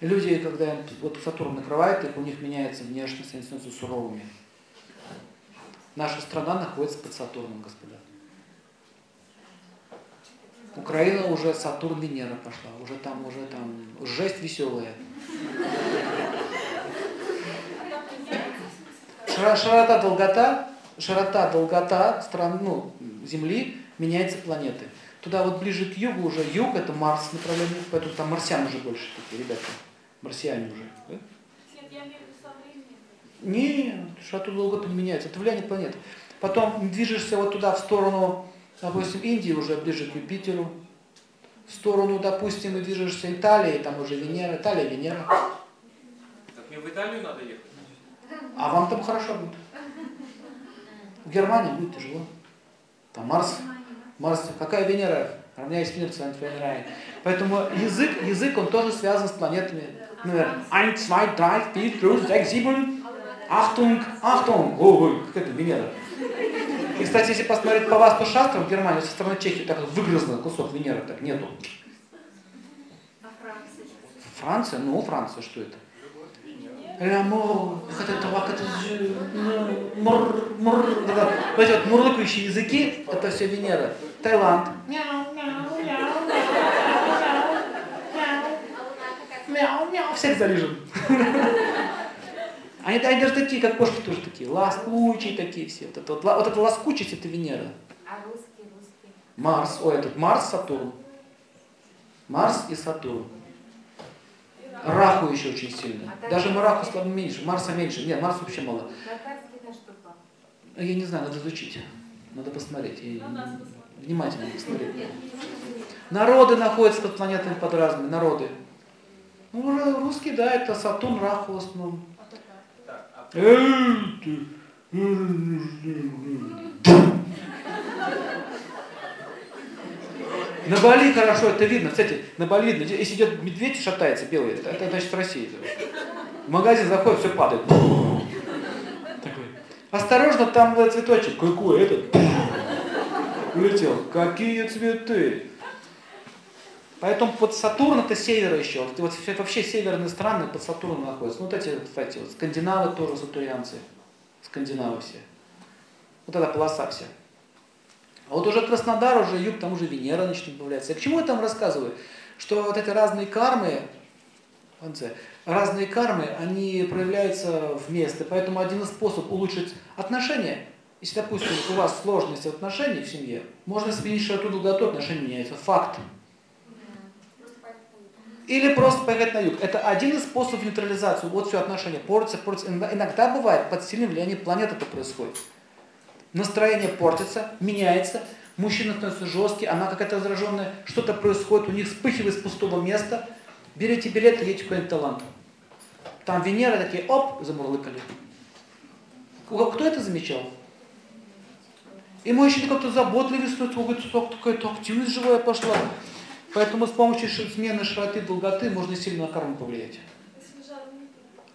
Люди, когда вот Сатурн накрывает их, у них меняется внешность, они становятся суровыми. Наша страна находится под Сатурном, господа. Украина уже Сатурн Венера пошла, уже там, уже там, жесть веселая. Широта, долгота, широта, долгота стран, ну, Земли меняется планеты. Туда вот ближе к югу уже, юг это Марс направление, поэтому там марсиан уже больше такие, ребята, марсиане уже. Да? Нет, широта долгота не меняется, это влияние планет. Потом движешься вот туда в сторону допустим, Индии уже ближе к Юпитеру, в сторону, допустим, и движешься Италии, там уже Венера, Италия, Венера. Так мне в Италию надо ехать? А вам там хорошо будет. В Германии будет тяжело. Там Марс. Марс, какая Венера? Равняясь мир с Венерой. Поэтому язык, язык, он тоже связан с планетами. Например, 1, 2, 3, 4, 5, 6, 7, Achtung, Achtung. Ой, как это Венера. И, кстати, если посмотреть по вас, по шастрам в Германии, со стороны Чехии так выгрызло кусок Венеры, так нету. А Франция? Франция? Ну, Франция, что это? Лямо, как это, как это, мур, мур, вот эти вот мурлыкающие языки, это все Венера. Таиланд. Мяу, мяу, мяу, мяу, мяу, мяу, всех залижем. Они, они даже такие, как кошки тоже такие, ласкучие такие все. Вот это, вот, вот эта ласкучесть, это Венера. А русские, русские? Марс, ой, этот Марс, Сатурн. Марс и Сатурн. Раху еще очень сильно. Даже мы Раху слабо меньше, Марса меньше. Нет, Марс вообще мало. Похож? Я не знаю, надо изучить. Надо посмотреть. Я внимательно посмотреть. Народы находятся под планетами под разными. Народы. Ну, уже русские, да, это Сатурн, Раху в основном. На Бали хорошо это видно. Кстати, на Бали видно. Если идет медведь, шатается белый, это, это значит в России. В магазин заходит, все падает. Осторожно, там цветочек. Какой этот? Улетел. Какие цветы? Поэтому под Сатурн это север еще. Вот, вот вообще северные страны под Сатурном находятся. Ну, вот эти, кстати, вот, скандинавы тоже сатурянцы. Скандинавы все. Вот эта полоса вся. А вот уже Краснодар, уже юг, там уже Венера начнет появляться. Я к чему я там рассказываю? Что вот эти разные кармы, разные кармы, они проявляются вместе. Поэтому один из способов улучшить отношения, если, допустим, у вас сложности в отношениях в семье, можно сменить широту долготу, отношения меняются. Факт. Или просто поехать на юг. Это один из способов нейтрализации. Вот все отношения портятся, портятся. Иногда бывает, под сильным влиянием планеты это происходит. Настроение портится, меняется, мужчина становится жесткий, она какая-то раздраженная, что-то происходит, у них вспыхивает с пустого места. Берите билет, едете куда-нибудь талант. Там Венера такие, оп, замурлыкали. Кто это замечал? И мужчина как-то заботливый становится, какая-то активность живая пошла. Поэтому с помощью смены широты долготы можно сильно на карму повлиять.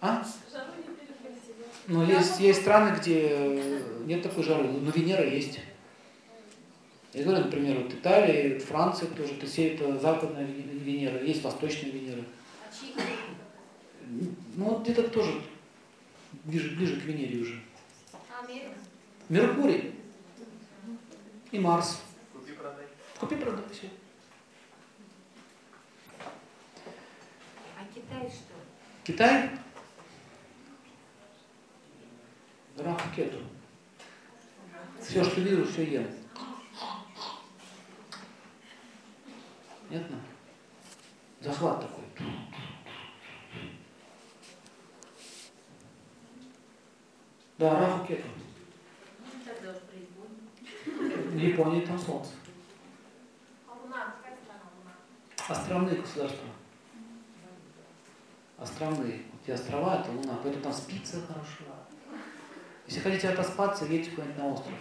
А? Ну, есть, есть страны, где нет такой жары, но Венера есть. Я говорю, например, вот Италия, Франция тоже, то есть это западная Венера, есть восточная Венера. Ну, вот где-то тоже ближе, ближе к Венере уже. Меркурий и Марс. купи-продай. Купи-продай, все. А Китай что? Китай? Рак кету. Все, что вижу, все ем. Понятно? Захват такой. Да, Раху кету. Тогда уж производим. В Японии там солнце. А? Островные государства. Островные. Те острова, это луна. Поэтому там спится хорошо. Если хотите отоспаться, едьте куда-нибудь на остров.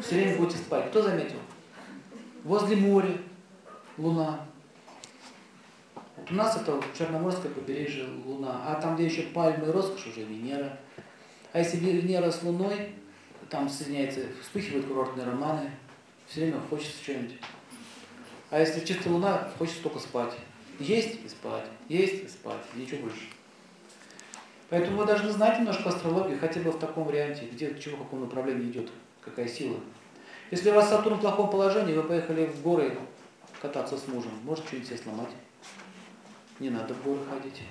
Все время будете спать. Кто заметил? Возле моря луна. Вот у нас это Черноморское побережье луна. А там, где еще пальмы и роскошь, уже Венера. А если Венера с луной, там соединяется, вспыхивают курортные романы. Все время хочется что-нибудь. А если чисто луна, хочется только спать. Есть и спать, есть и спать, ничего больше. Поэтому вы должны знать немножко астрологию, хотя бы в таком варианте, где, чего, в каком направлении идет, какая сила. Если у вас Сатурн в плохом положении, вы поехали в горы кататься с мужем, может что-нибудь себе сломать. Не надо в горы ходить.